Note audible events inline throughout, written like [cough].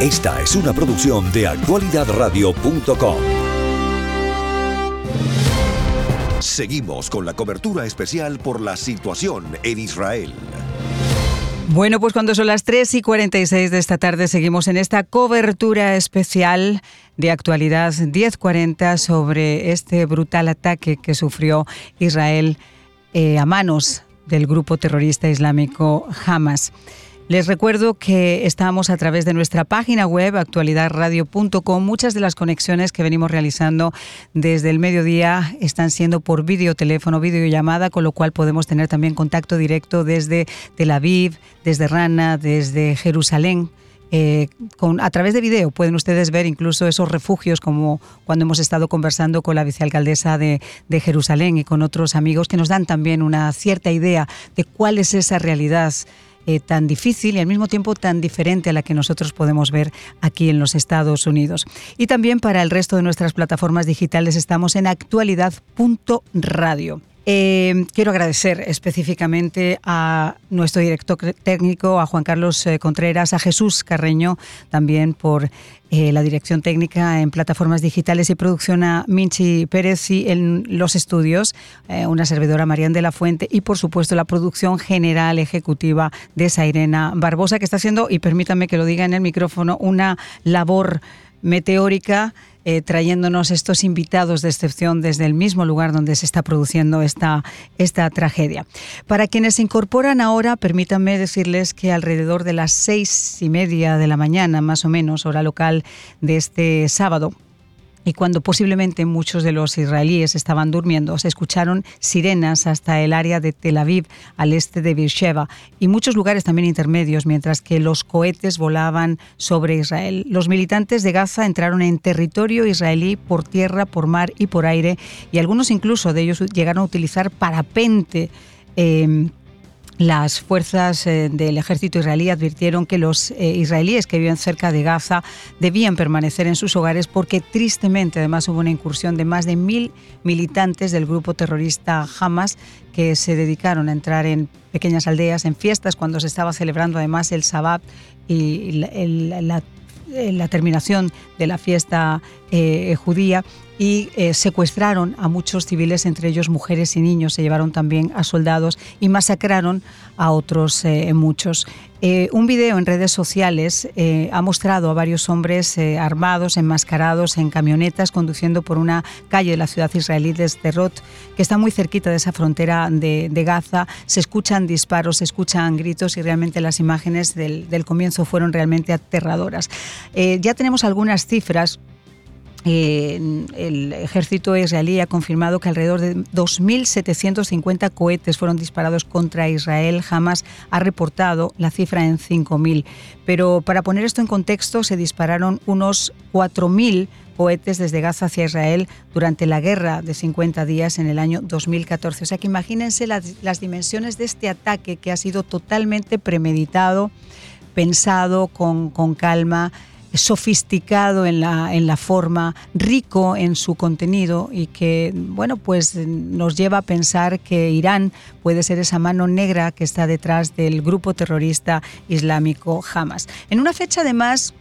Esta es una producción de actualidadradio.com. Seguimos con la cobertura especial por la situación en Israel. Bueno, pues cuando son las 3 y 46 de esta tarde seguimos en esta cobertura especial de actualidad 1040 sobre este brutal ataque que sufrió Israel eh, a manos del grupo terrorista islámico Hamas. Les recuerdo que estamos a través de nuestra página web actualidadradio.com. Muchas de las conexiones que venimos realizando desde el mediodía están siendo por videoteléfono, videollamada, con lo cual podemos tener también contacto directo desde Tel Aviv, desde Rana, desde Jerusalén. Eh, a través de video pueden ustedes ver incluso esos refugios como cuando hemos estado conversando con la vicealcaldesa de, de Jerusalén y con otros amigos que nos dan también una cierta idea de cuál es esa realidad eh, tan difícil y al mismo tiempo tan diferente a la que nosotros podemos ver aquí en los Estados Unidos. Y también para el resto de nuestras plataformas digitales estamos en actualidad.radio. Eh, quiero agradecer específicamente a nuestro director técnico, a Juan Carlos eh, Contreras, a Jesús Carreño, también por eh, la dirección técnica en plataformas digitales y producción a Minchi Pérez y en los estudios, una servidora Marian de la Fuente y por supuesto la producción general ejecutiva de Sairena Barbosa, que está haciendo, y permítanme que lo diga en el micrófono, una labor meteórica eh, trayéndonos estos invitados de excepción desde el mismo lugar donde se está produciendo esta, esta tragedia. Para quienes se incorporan ahora, permítanme decirles que alrededor de las seis y media de la mañana, más o menos, hora local de este sábado, y cuando posiblemente muchos de los israelíes estaban durmiendo, se escucharon sirenas hasta el área de Tel Aviv, al este de Beersheba, y muchos lugares también intermedios, mientras que los cohetes volaban sobre Israel. Los militantes de Gaza entraron en territorio israelí por tierra, por mar y por aire, y algunos incluso de ellos llegaron a utilizar parapente. Eh, las fuerzas eh, del ejército israelí advirtieron que los eh, israelíes que viven cerca de Gaza debían permanecer en sus hogares porque tristemente además hubo una incursión de más de mil militantes del grupo terrorista Hamas que se dedicaron a entrar en pequeñas aldeas, en fiestas, cuando se estaba celebrando además el Sabbat y la, terminación de la fiesta eh, judía y eh, secuestraron a muchos civiles, entre ellos mujeres y niños, se llevaron también a soldados y masacraron a otros eh, muchos. Un video en redes sociales ha mostrado a varios hombres armados, enmascarados en camionetas, conduciendo por una calle de la ciudad israelí de Sderot, que está muy cerquita de esa frontera de, Gaza. Se escuchan disparos, se escuchan gritos y realmente las imágenes del comienzo fueron realmente aterradoras. ya tenemos algunas cifras el ejército israelí ha confirmado que alrededor de 2.750 cohetes fueron disparados contra Israel. Jamás ha reportado la cifra en 5.000. Pero para poner esto en contexto, se dispararon unos 4.000 cohetes desde Gaza hacia Israel durante la guerra de 50 días en el año 2014. O sea que imagínense las, dimensiones de este ataque que ha sido totalmente premeditado, pensado con calma sofisticado en la, en la forma, rico en su contenido y que, bueno, pues nos lleva a pensar que Irán puede ser esa mano negra que está detrás del grupo terrorista islámico Hamas. En una fecha además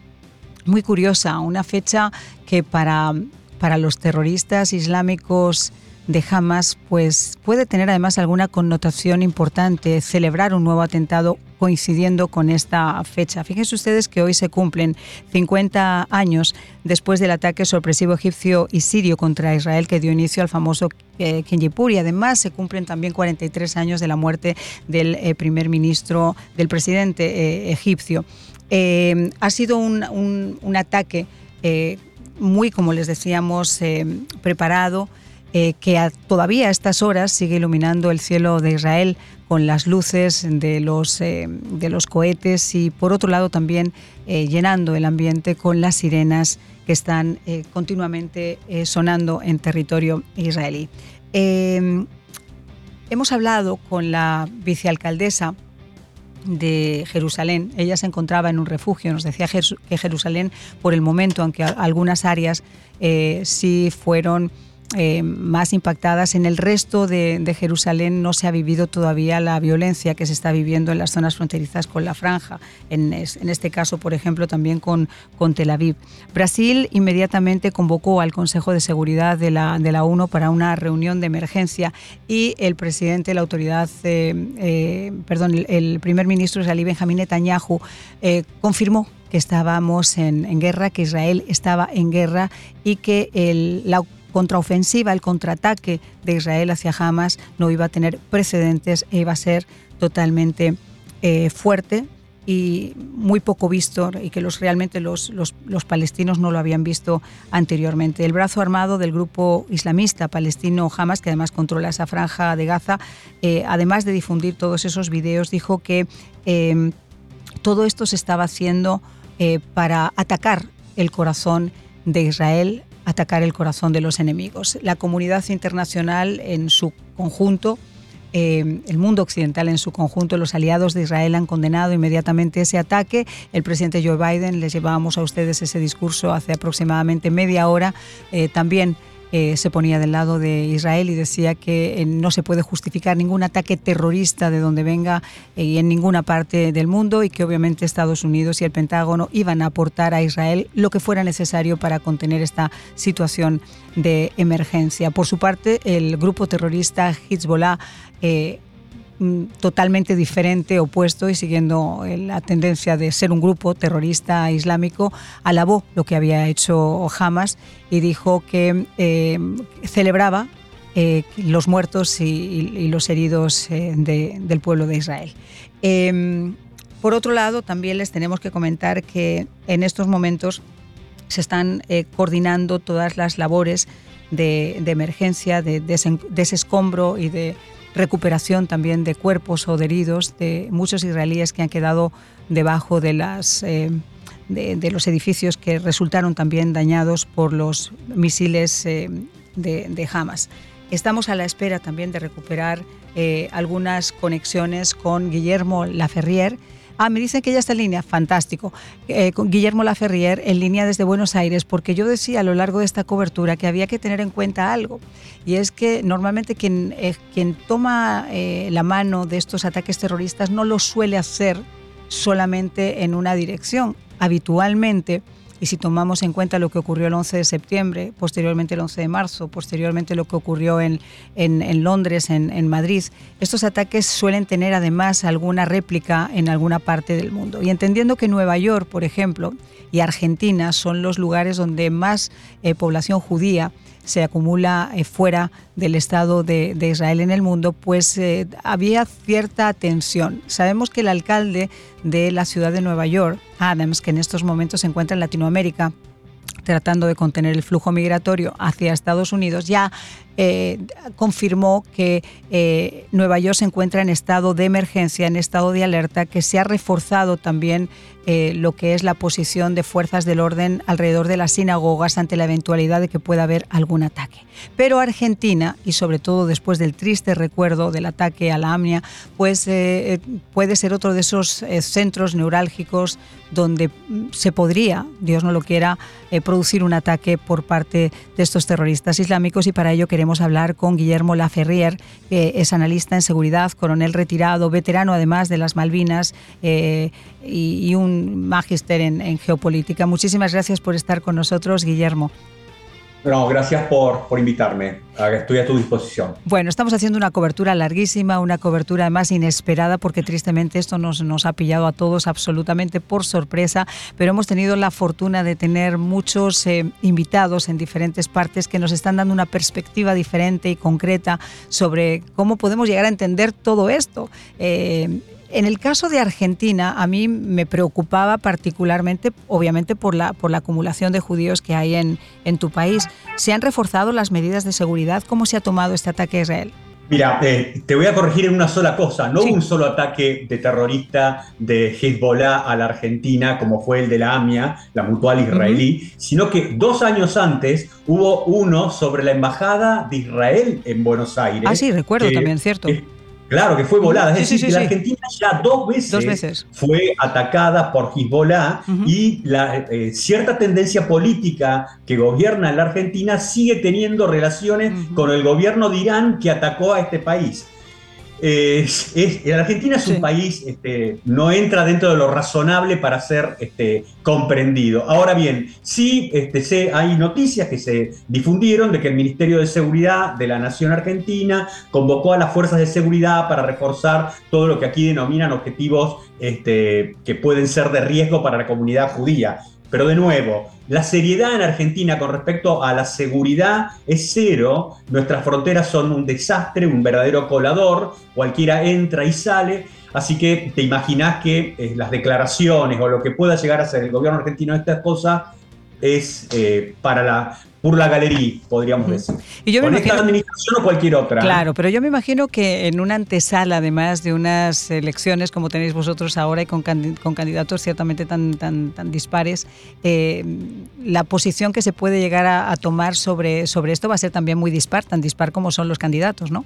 muy curiosa, una fecha que para, para los terroristas islámicos de Hamas, pues puede tener además alguna connotación importante celebrar un nuevo atentado coincidiendo con esta fecha. Fíjense ustedes que hoy se cumplen 50 años después del ataque sorpresivo egipcio y sirio contra Israel que dio inicio al famoso eh, y además se cumplen también 43 años de la muerte del eh, primer ministro, del presidente eh, egipcio. Eh, ha sido un, un ataque muy, como les decíamos, preparado, eh, que todavía a estas horas sigue iluminando el cielo de Israel con las luces de los, eh, de los cohetes y por otro lado también eh, llenando el ambiente con las sirenas que están continuamente sonando en territorio israelí. Em, hemos hablado con la vicealcaldesa de Jerusalén. Ella se encontraba en un refugio. Nos decía que Jerusalén, por el momento, aunque algunas áreas sí fueron eh, más impactadas. En el resto de, Jerusalén no se ha vivido todavía la violencia que se está viviendo en las zonas fronterizas con la franja, en, este caso, por ejemplo, también con, con, Tel Aviv. Brasil inmediatamente convocó al Consejo de Seguridad de la, de la ONU para una reunión de emergencia y el presidente de la autoridad, eh, eh, perdón, el, primer ministro israelí Benjamín Netanyahu confirmó que estábamos en, guerra, que Israel estaba en guerra y que el, la contraofensiva, el contraataque de Israel hacia Hamas no iba a tener precedentes e iba a ser totalmente eh, fuerte y muy poco visto y que los, realmente los, los, palestinos no lo habían visto anteriormente. El brazo armado del grupo islamista palestino Hamas, que además controla esa franja de Gaza, eh, además de difundir todos esos videos, dijo que eh, todo esto se estaba haciendo para atacar el corazón de Israel atacar el corazón de los enemigos. La comunidad internacional en su conjunto, eh, el mundo occidental en su conjunto, los aliados de Israel han condenado inmediatamente ese ataque. El presidente Joe Biden, les llevábamos a ustedes ese discurso hace aproximadamente media hora, eh, también eh, se ponía del lado de Israel y decía que eh, no se puede justificar ningún ataque terrorista de donde venga eh, y en ninguna parte del mundo y que obviamente Estados Unidos y el Pentágono iban a aportar a Israel lo que fuera necesario para contener esta situación de emergencia. Por su parte, el grupo terrorista Hezbollah totalmente diferente, opuesto y siguiendo eh, la tendencia de ser un grupo terrorista islámico, alabó lo que había hecho Hamas y dijo que eh, celebraba eh, los muertos y, los heridos del pueblo de Israel. Em, por otro lado, también les tenemos que comentar que en estos momentos se están coordinando todas las labores de, emergencia, de, de ese escombro y de recuperación también de cuerpos o de heridos de muchos israelíes que han quedado debajo de las eh, de, los edificios que resultaron también dañados por los misiles eh, de, Hamas. Estamos a la espera también de recuperar eh, algunas conexiones con Guillermo Laferrier, Ah, me dicen que ya está en línea. Fantástico. Eh, con Guillermo Laferrier en línea desde Buenos Aires, porque yo decía a lo largo de esta cobertura que había que tener en cuenta algo. Y es que normalmente quien, eh, quien toma eh, la mano de estos ataques terroristas no lo suele hacer solamente en una dirección. Habitualmente y si tomamos en cuenta lo que ocurrió el 11 de septiembre, posteriormente el 11 de marzo, posteriormente lo que ocurrió en, en, Londres, en, en, Madrid, estos ataques suelen tener además alguna réplica en alguna parte del mundo. Y entendiendo que Nueva York, por ejemplo, y Argentina son los lugares donde más eh, población judía se acumula eh, fuera del Estado de, Israel en el mundo, pues eh, había cierta tensión. Sabemos que el alcalde de la ciudad de Nueva York, Adams, que en estos momentos se encuentra en Latinoamérica, tratando de contener el flujo migratorio hacia Estados Unidos, ya eh, confirmó que eh, Nueva York se encuentra en estado de emergencia, en estado de alerta, que se ha reforzado también eh, lo que es la posición de fuerzas del orden alrededor de las sinagogas ante la eventualidad de que pueda haber algún ataque. Pero Argentina, y sobre todo después del triste recuerdo del ataque a la AMNIA, pues puede ser otro de esos centros neurálgicos donde mm, se podría, Dios no lo quiera, producir un ataque por parte de estos terroristas islámicos y para ello queremos queremos hablar con Guillermo Laferrier, que es analista en seguridad, coronel retirado, veterano además de las Malvinas eh, y, un magíster en geopolítica. Muchísimas gracias por estar con nosotros, Guillermo. No, gracias por, por invitarme. Estoy a tu disposición. Bueno, estamos haciendo una cobertura larguísima, una cobertura además inesperada, porque tristemente esto nos, nos ha pillado a todos absolutamente por sorpresa, pero hemos tenido la fortuna de tener muchos eh, invitados en diferentes partes que nos están dando una perspectiva diferente y concreta sobre cómo podemos llegar a entender todo esto. Eh, en el caso de Argentina, a mí me preocupaba particularmente, obviamente, por la, por la acumulación de judíos que hay en, en tu país. ¿Se han reforzado las medidas de seguridad? ¿Cómo se ha tomado este ataque a Israel? Mira, eh, te voy a corregir en una sola cosa. No hubo un solo ataque de terrorista de Hezbollah a la Argentina, como fue el de la AMIA, la mutual israelí, sino que dos años antes hubo uno sobre la embajada de Israel en Buenos Aires. Ah, sí, recuerdo también, cierto Claro, que fue volada. es decir, que la Argentina ya dos veces, fue atacada por Hezbollah y la eh, cierta tendencia política que gobierna en la Argentina sigue teniendo relaciones con el gobierno de Irán que atacó a este país la Argentina es un país, este, no entra dentro de lo razonable para ser este, comprendido. Ahora bien, sí este, hay noticias que se difundieron de que el Ministerio de Seguridad de la Nación Argentina convocó a las fuerzas de seguridad para reforzar todo lo que aquí denominan objetivos este, que pueden ser de riesgo para la comunidad judía. Pero de nuevo, la seriedad en Argentina con respecto a la seguridad es cero. Nuestras fronteras son un desastre, un verdadero colador. Cualquiera entra y sale. Así que te imaginas que eh, las declaraciones o lo que pueda llegar a ser el gobierno argentino de estas cosas es eh, para la por la galería, podríamos decir. Y yo Con esta administración o cualquier otra. Claro, pero yo me imagino que en una antesala, además de unas elecciones como tenéis vosotros ahora y con, candidatos ciertamente tan, tan, tan dispares, eh, la posición que se puede llegar a, tomar sobre, sobre esto va a ser también muy dispar, tan dispar como son los candidatos, ¿no?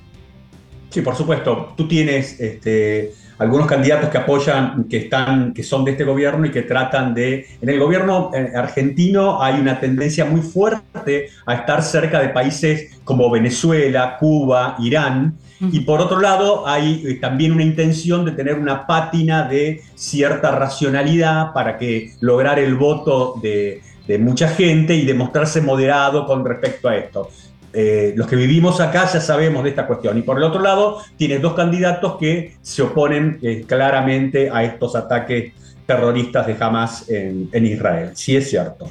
Sí, por supuesto. Tú tienes este, algunos candidatos que apoyan, que, están, que son de este gobierno y que tratan de... En el gobierno eh, argentino hay una tendencia muy fuerte a estar cerca de países como Venezuela, Cuba, Irán, y por otro lado, hay eh, también una intención de tener una pátina de cierta racionalidad para que lograr el voto de, de mucha gente y demostrarse moderado con respecto a esto. Eh, los que vivimos acá ya sabemos de esta cuestión. Y por el otro lado, tienes dos candidatos que se oponen eh, claramente a estos ataques terroristas de Hamas en, en Israel. Sí es cierto.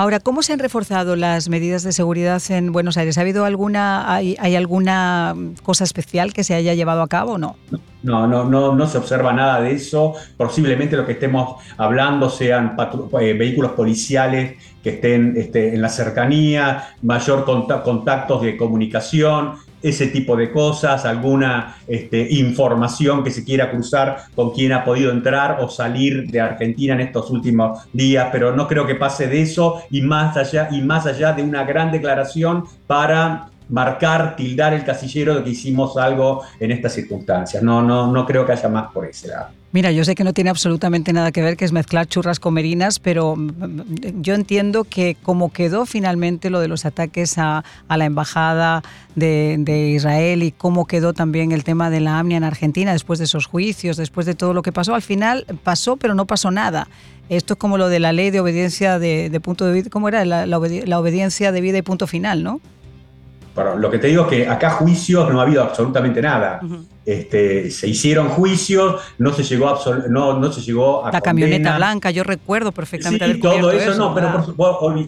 Ahora, ¿cómo se han reforzado las medidas de seguridad en Buenos Aires? ¿Ha habido alguna, hay, alguna cosa especial que se haya llevado a cabo o no? No, no, no, no se observa nada de eso. Posiblemente lo que estemos hablando sean eh, vehículos policiales que estén este, en la cercanía, mayor contactos de comunicación, ese tipo de cosas, alguna este, información que se quiera cruzar con quien ha podido entrar o salir de Argentina en estos últimos días, pero no creo que pase de eso y más allá, y más allá de una gran declaración para marcar, tildar el casillero de que hicimos algo en estas circunstancias. No, no, no creo que haya más por ese. Mira, yo sé que no tiene absolutamente nada que ver, que es mezclar churras con merinas, pero mm, mm, yo entiendo que como quedó finalmente lo de los ataques a, la embajada de, Israel y cómo quedó también el tema de la AMNIA en Argentina después de esos juicios, después de todo lo que pasó, al final pasó, pero no pasó nada. Esto es como lo de la ley de obediencia de, punto de vida, ¿cómo era? La, la obediencia de vida y punto final, ¿no? lo que te digo es que acá juicios no ha habido absolutamente nada. Este, se hicieron juicios, no se llegó a, no, no se llegó a La camioneta blanca, yo recuerdo perfectamente sí, todo eso, no, pero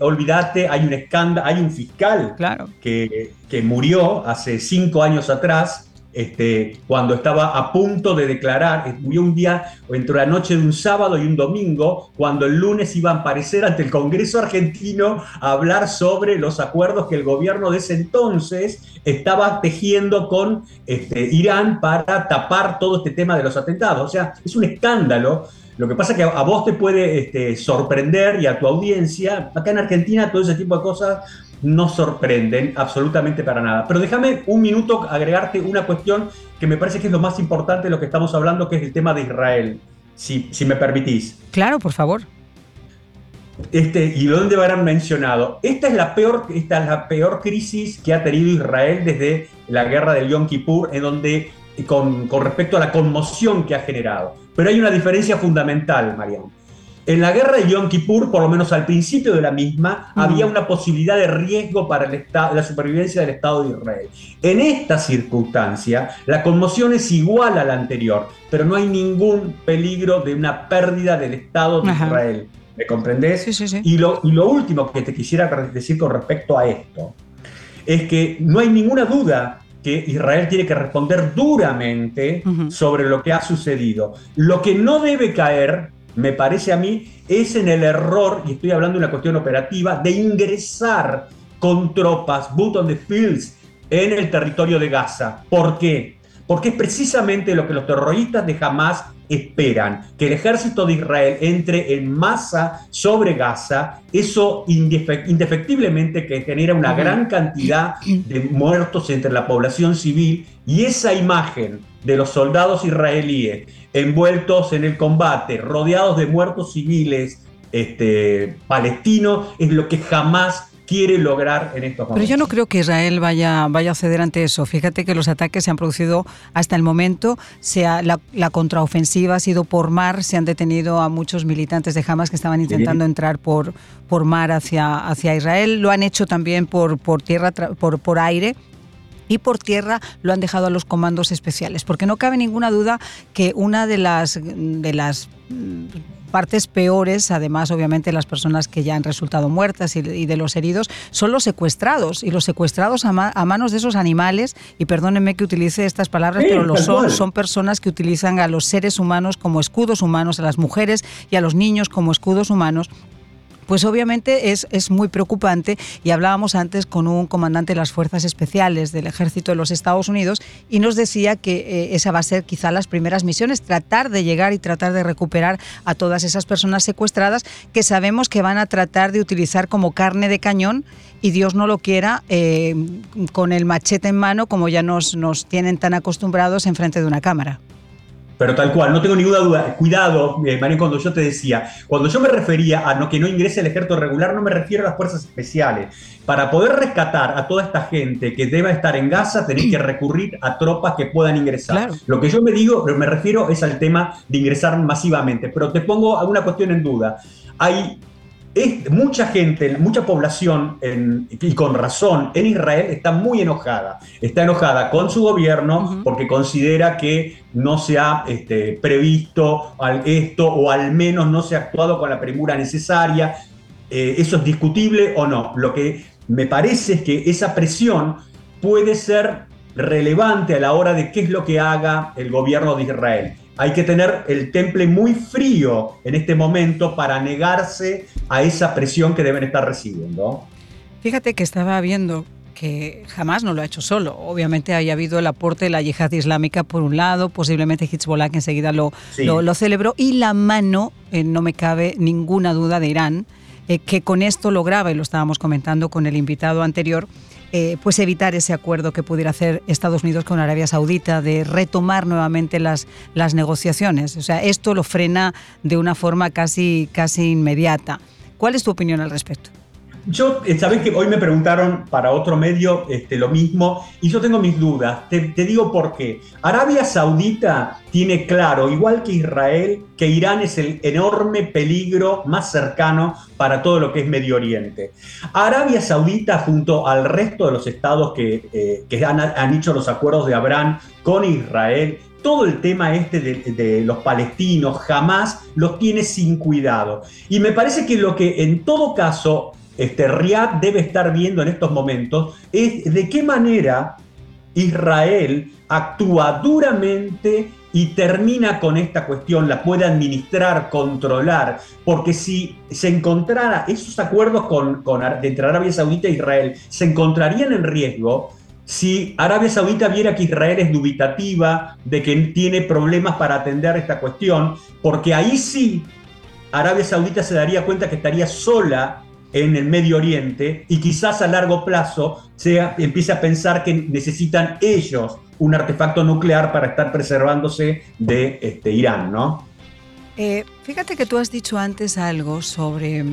olvídate, hay un escándalo, hay un fiscal claro. que, que murió hace cinco años atrás este, cuando estaba a punto de declarar, murió un día entre la noche de un sábado y un domingo, cuando el lunes iba a aparecer ante el Congreso argentino a hablar sobre los acuerdos que el gobierno de ese entonces estaba tejiendo con este, Irán para tapar todo este tema de los atentados. O sea, es un escándalo. Lo que pasa es que a vos te puede este, sorprender y a tu audiencia, acá en Argentina todo ese tipo de cosas no sorprenden absolutamente para nada. Pero déjame un minuto agregarte una cuestión que me parece que es lo más importante de lo que estamos hablando, que es el tema de Israel, si, si me permitís. Claro, por favor. Este, y dónde habrán mencionado. Esta es, la peor, esta es la peor crisis que ha tenido Israel desde la guerra del Yom Kippur, en donde, con, con respecto a la conmoción que ha generado. Pero hay una diferencia fundamental, Mariano en la guerra de Yom Kippur, por lo menos al principio de la misma, había una posibilidad de riesgo para el la supervivencia del Estado de Israel. En esta circunstancia, la conmoción es igual a la anterior, pero no hay ningún peligro de una pérdida del Estado de Israel. ¿Me comprendés? Sí, sí, sí. Y, lo, y lo último que te quisiera decir con respecto a esto es que no hay ninguna duda que Israel tiene que responder duramente sobre lo que ha sucedido. Lo que no debe caer me parece a mí, es en el error, y estoy hablando de una cuestión operativa, de ingresar con tropas, boot on the fields, en el territorio de Gaza. ¿Por qué? Porque es precisamente lo que los terroristas de Hamas esperan que el ejército de Israel entre en masa sobre Gaza, eso indefectiblemente que genera una gran cantidad de muertos entre la población civil. Y esa imagen de los soldados israelíes envueltos en el combate, rodeados de muertos civiles este, palestinos, es lo que jamás quiere lograr en estos momentos. Pero yo no creo que Israel vaya, vaya a ceder ante eso. Fíjate que los ataques se han producido hasta el momento, sea la, contraofensiva ha sido por mar, se han detenido a muchos militantes de Hamas que estaban intentando entrar por, por mar hacia, hacia Israel, lo han hecho también por, por tierra, por, por aire y por tierra lo han dejado a los comandos especiales, porque no cabe ninguna duda que una de las, de las partes peores, además obviamente las personas que ya han resultado muertas y, de los heridos, son los secuestrados. Y los secuestrados a, manos de esos animales, y perdónenme que utilice estas palabras, pero lo son, son personas que utilizan a los seres humanos como escudos humanos, a las mujeres y a los niños como escudos humanos pues obviamente es, es, muy preocupante y hablábamos antes con un comandante de las Fuerzas Especiales del Ejército de los Estados Unidos y nos decía que eh, esa va a ser quizá las primeras misiones, tratar de llegar y tratar de recuperar a todas esas personas secuestradas que sabemos que van a tratar de utilizar como carne de cañón y Dios no lo quiera eh, con el machete en mano como ya nos, nos tienen tan acostumbrados en frente de una cámara. Pero tal cual, no tengo ninguna duda. Cuidado, eh, María, cuando yo te decía, cuando yo me refería a no, que no ingrese el ejército regular, no me refiero a las fuerzas especiales. Para poder rescatar a toda esta gente que deba estar en Gaza, tenéis que recurrir a tropas que puedan ingresar. Lo que yo me digo, me refiero es al tema de ingresar masivamente. Pero te pongo alguna cuestión en duda. Hay es, mucha gente, mucha población, y con razón, en Israel está muy enojada. Está enojada con su gobierno porque considera que no se ha este, previsto esto o al menos no se ha actuado con la premura necesaria. Eh, ¿Eso es discutible o no? Lo que me parece es que esa presión puede ser relevante a la hora de qué es lo que haga el gobierno de Israel hay que tener el temple muy frío en este momento para negarse a esa presión que deben estar recibiendo. Fíjate que estaba viendo que jamás no lo ha hecho solo. Obviamente haya habido el aporte de la yihad islámica por un lado, posiblemente Hezbollah que enseguida lo, lo, celebró, y la mano, eh, no me cabe ninguna duda, de Irán, eh, que con esto lograba, y lo estábamos comentando con el invitado anterior, eh, pues evitar ese acuerdo que pudiera hacer Estados Unidos con Arabia Saudita de retomar nuevamente las, las negociaciones. O sea, esto lo frena de una forma casi, casi inmediata. ¿Cuál es tu opinión al respecto? Yo, eh, sabes que hoy me preguntaron para otro medio este, lo mismo y yo tengo mis dudas. Te, digo por qué. Arabia Saudita tiene claro, igual que Israel, que Irán es el enorme peligro más cercano para todo lo que es Medio Oriente. Arabia Saudita, junto al resto de los estados que, eh, han, han hecho los acuerdos de Abraham con Israel, todo el tema este de, los palestinos jamás los tiene sin cuidado. Y me parece que lo que en todo caso este, Riyadh debe estar viendo en estos momentos es de qué manera Israel actúa duramente y termina con esta cuestión, la puede administrar, controlar, porque si se encontrara esos acuerdos con, con, entre Arabia Saudita e Israel, se encontrarían en riesgo si Arabia Saudita viera que Israel es dubitativa, de que tiene problemas para atender esta cuestión, porque ahí sí Arabia Saudita se daría cuenta que estaría sola en el Medio Oriente y quizás a largo plazo sea, empiece a pensar que necesitan ellos un artefacto nuclear para estar preservándose de este, Irán, ¿no? Eh, fíjate que tú has dicho antes algo sobre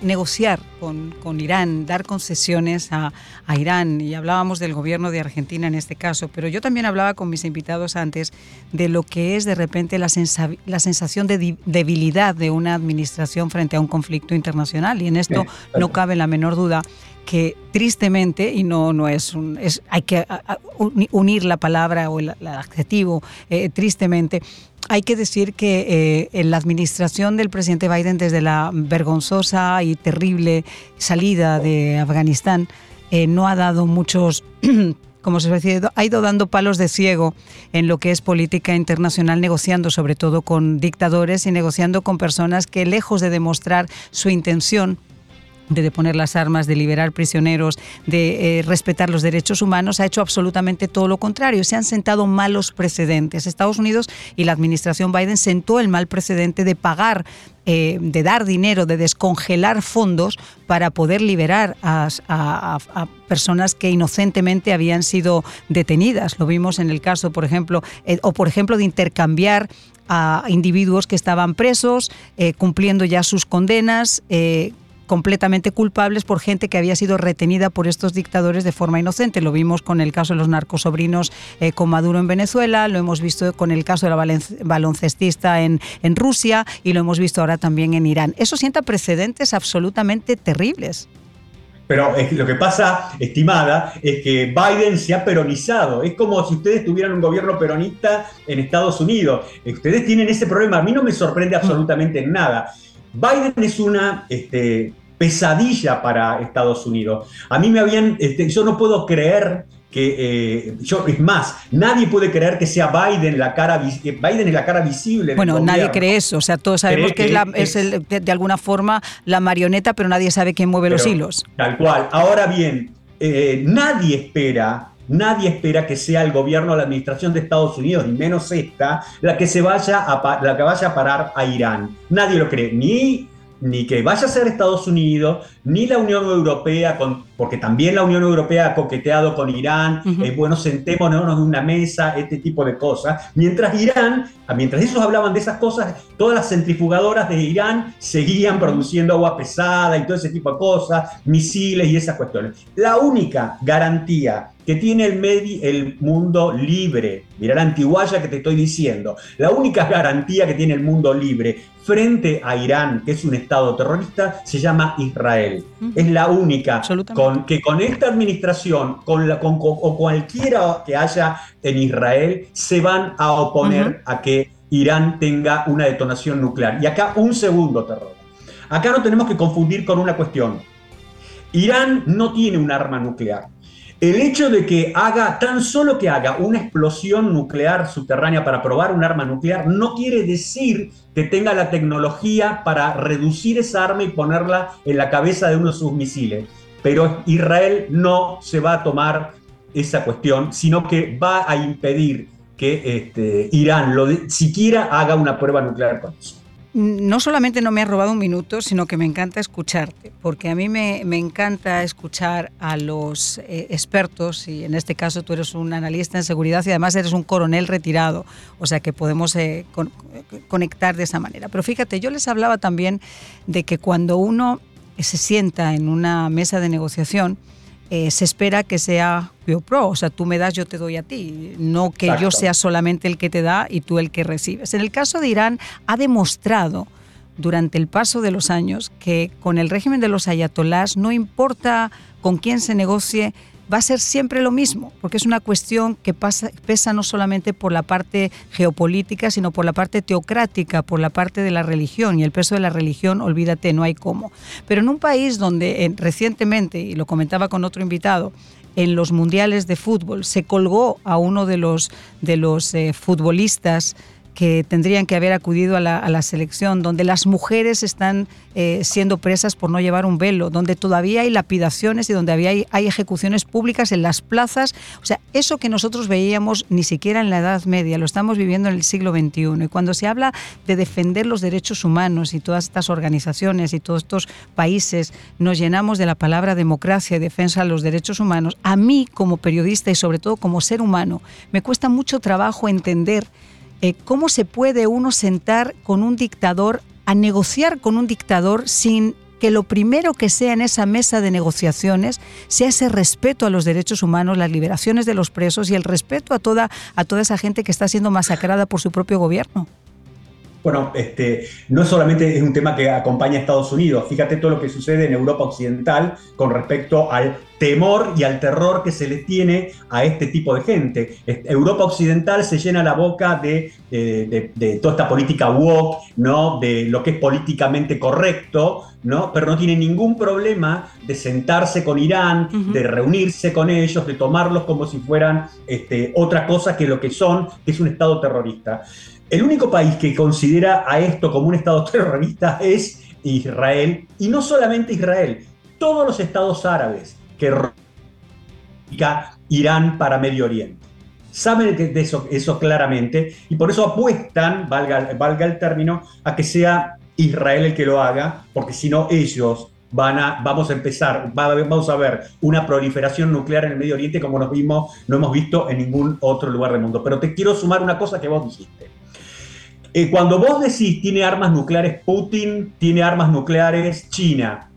negociar con, con, Irán, dar concesiones a, a, Irán, y hablábamos del gobierno de Argentina en este caso, pero yo también hablaba con mis invitados antes de lo que es de repente la, la sensación de debilidad de una administración frente a un conflicto internacional, y en esto no cabe la menor duda que tristemente, y no, no es un, es, hay que unir la palabra o el, adjetivo, eh, tristemente, hay que decir que eh, en la administración del presidente Biden, desde la vergonzosa y terrible salida de Afganistán, eh, no ha dado muchos, [clears throat] como se dice, ha ido dando palos de ciego en lo que es política internacional, negociando sobre todo con dictadores y negociando con personas que, lejos de demostrar su intención de deponer las armas, de liberar prisioneros, de eh, respetar los derechos humanos, ha hecho absolutamente todo lo contrario. Se han sentado malos precedentes. Estados Unidos y la administración Biden sentó el mal precedente de pagar eh, de dar dinero, de descongelar fondos para poder liberar a, personas que inocentemente habían sido detenidas. Lo vimos en el caso, por ejemplo, eh, o por ejemplo de intercambiar a individuos que estaban presos, cumpliendo ya sus condenas completamente culpables por gente que había sido retenida por estos dictadores de forma inocente. Lo vimos con el caso de los narcosobrinos eh, con Maduro en Venezuela, lo hemos visto con el caso de la baloncestista en, en Rusia y lo hemos visto ahora también en Irán. Eso sienta precedentes absolutamente terribles. Pero lo que pasa, estimada, es que Biden se ha peronizado. Es como si ustedes tuvieran un gobierno peronista en Estados Unidos. Ustedes tienen ese problema. A mí no me sorprende absolutamente nada. Biden es una este, pesadilla para Estados Unidos. A mí me habían, este, yo no puedo creer que, eh, yo, es más, nadie puede creer que sea Biden la cara, Biden es la cara visible. Bueno, nadie cree eso, o sea, todos sabemos que, es, de, alguna forma la marioneta, pero nadie sabe quién mueve los hilos. Tal cual. Ahora bien, eh, nadie espera Nadie espera que sea el gobierno o la administración de Estados Unidos, ni menos esta, la que se vaya a, la que vaya a parar a Irán. Nadie lo cree, ni ni que vaya a ser Estados Unidos, ni la Unión Europea, con, porque también la Unión Europea ha coqueteado con Irán, eh, bueno, sentémonos en una mesa, este tipo de cosas. Mientras Irán, ah, mientras ellos hablaban de esas cosas, todas las centrifugadoras de Irán seguían produciendo agua pesada y todo ese tipo de cosas, misiles y esas cuestiones. La única garantía que tiene el, el mundo libre, mira la antiguaya que te estoy diciendo, la única garantía que tiene el mundo libre frente a Irán, que es un Estado terrorista, se llama Israel. Es la única con, que con esta administración, con la, con, o cualquiera que haya en Israel, se van a oponer a que Irán tenga una detonación nuclear. Y acá un segundo terror. Acá no tenemos que confundir con una cuestión. Irán no tiene un arma nuclear. El hecho de que haga, tan solo que haga una explosión nuclear subterránea para probar un arma nuclear, no quiere decir que tenga la tecnología para reducir esa arma y ponerla en la cabeza de uno de sus misiles. Pero Israel no se va a tomar esa cuestión, sino que va a impedir que este, Irán lo siquiera haga una prueba nuclear no solamente no me has robado un minuto, sino que me encanta escucharte, porque a mí me, encanta escuchar a los eh, expertos, y en este caso tú eres un analista en seguridad y además eres un coronel retirado, o sea que podemos eh, conectar de esa manera. Pero fíjate, yo les hablaba también de que cuando uno se sienta en una mesa de negociación, eh, se espera que sea yo pro, o sea, tú me das, yo te doy a ti, no que yo sea solamente el que te da y tú el que recibes. En el caso de Irán, ha demostrado durante el paso de los años que con el régimen de los ayatolás no importa con quién se negocie, va a ser siempre lo mismo, porque es una cuestión que pasa, pesa no solamente por la parte geopolítica, sino por la parte teocrática, por la parte de la religión, y el peso de la religión, olvídate, no hay cómo. Pero en un país donde recientemente, y lo comentaba con otro invitado, en los mundiales de fútbol se colgó a uno de los, de los eh, futbolistas que tendrían que haber acudido a la, selección, donde las mujeres están eh, siendo presas por no llevar un velo, donde todavía hay lapidaciones y donde había, hay, ejecuciones públicas en las plazas. O sea, eso que nosotros veíamos ni siquiera en la Edad Media, lo estamos viviendo en el siglo XXI. Y cuando se habla de defender los derechos humanos y todas estas organizaciones y todos estos países nos llenamos de la palabra democracia y defensa de los derechos humanos, a mí como periodista y sobre todo como ser humano, me cuesta mucho trabajo entender eh, ¿cómo se puede uno sentar con un dictador a negociar con un dictador sin que lo primero que sea en esa mesa de negociaciones sea ese respeto a los derechos humanos, las liberaciones de los presos y el respeto a toda, a toda esa gente que está siendo masacrada por su propio gobierno? Bueno, este, no solamente es un tema que acompaña a Estados Unidos, fíjate todo lo que sucede en Europa Occidental con respecto al temor y al terror que se le tiene a este tipo de gente. Europa Occidental se llena la boca de, toda esta política woke, ¿no? de lo que es políticamente correcto, ¿no? pero no tiene ningún problema de sentarse con Irán, de reunirse con ellos, de tomarlos como si fueran este, otra cosa que lo que son, que es un Estado terrorista. El único país que considera a esto como un Estado [laughs] terrorista es Israel, y no solamente Israel, todos los estados árabes que Irán para Medio Oriente. Saben de eso, eso claramente y por eso apuestan, valga, el término, a que sea Israel el que lo haga, porque si no ellos van a, vamos a empezar, vamos a ver una proliferación nuclear en el Medio Oriente como nos vimos, no hemos visto en ningún otro lugar del mundo. Pero te quiero sumar una cosa que vos dijiste. Eh, cuando vos decís tiene armas nucleares Putin, tiene armas nucleares China,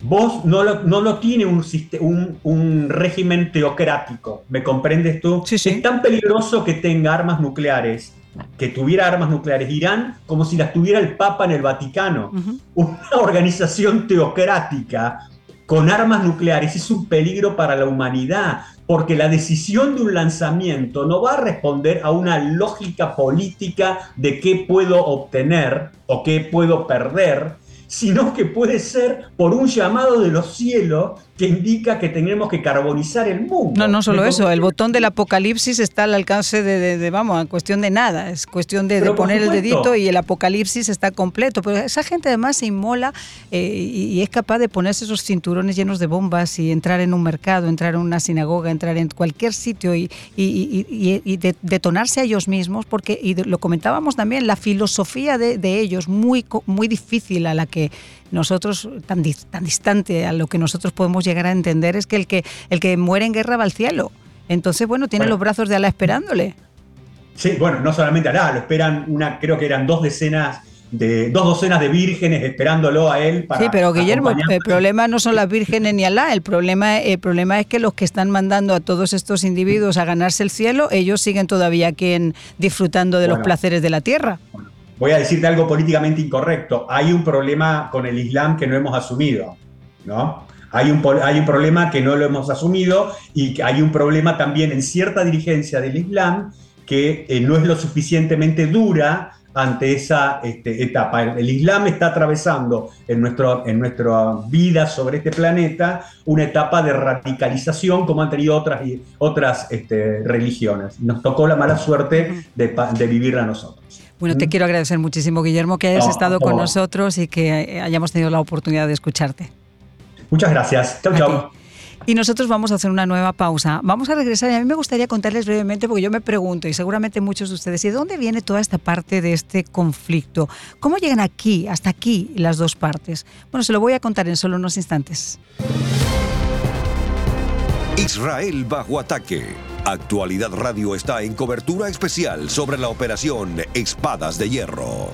vos no lo, no lo tiene un, un, un, régimen teocrático, ¿me comprendes tú? Sí, sí. Es tan peligroso que tenga armas nucleares, que tuviera armas nucleares Irán, como si las tuviera el Papa en el Vaticano. Una organización teocrática con armas nucleares es un peligro para la humanidad porque la decisión de un lanzamiento no va a responder a una lógica política de qué puedo obtener o qué puedo perder, sino que puede ser por un llamado de los cielos que indica que tenemos que carbonizar el mundo. No, no solo eso, el botón del apocalipsis está al alcance de, vamos, cuestión de nada, es cuestión de, poner el dedito y el apocalipsis está completo, pero esa gente además se inmola eh, y, es capaz de ponerse esos cinturones llenos de bombas y entrar en un mercado, entrar en una sinagoga, entrar en cualquier sitio y, y detonarse a ellos mismos, porque, y lo comentábamos también, la filosofía de, ellos, muy, muy difícil a la que nosotros, tan, tan distante a lo que nosotros podemos llegar a entender, es que el que, el que muere en guerra va al cielo. Entonces, bueno, tiene los brazos de Alá esperándole. Sí, bueno, no solamente Alá, lo esperan una, creo que eran dos decenas de dos docenas de vírgenes esperándolo a él para Sí, pero Guillermo, el problema no son las vírgenes ni Alá, el problema, el problema es que los que están mandando a todos estos individuos a ganarse el cielo, ellos siguen todavía aquí disfrutando de los placeres de la tierra voy a decirte algo políticamente incorrecto, hay un problema con el Islam que no hemos asumido, ¿no? Hay un, hay un problema que no lo hemos asumido y hay un problema también en cierta dirigencia del Islam que eh, no es lo suficientemente dura ante esa este, etapa. El, Islam está atravesando en, nuestro, en nuestra vida sobre este planeta una etapa de radicalización como han tenido otras, otras este, religiones. Nos tocó la mala suerte de, de vivirla a nosotros. Bueno, te quiero agradecer muchísimo, Guillermo, que hayas estado con nosotros y que hayamos tenido la oportunidad de escucharte. Muchas gracias. Chao, chao. Y nosotros vamos a hacer una nueva pausa. Vamos a regresar y a mí me gustaría contarles brevemente, porque yo me pregunto, y seguramente muchos de ustedes, ¿y de dónde viene toda esta parte de este conflicto? ¿Cómo llegan aquí, hasta aquí, las dos partes? Bueno, se lo voy a contar en solo unos instantes. Israel bajo ataque. Actualidad Radio está en cobertura especial sobre la operación Espadas de Hierro.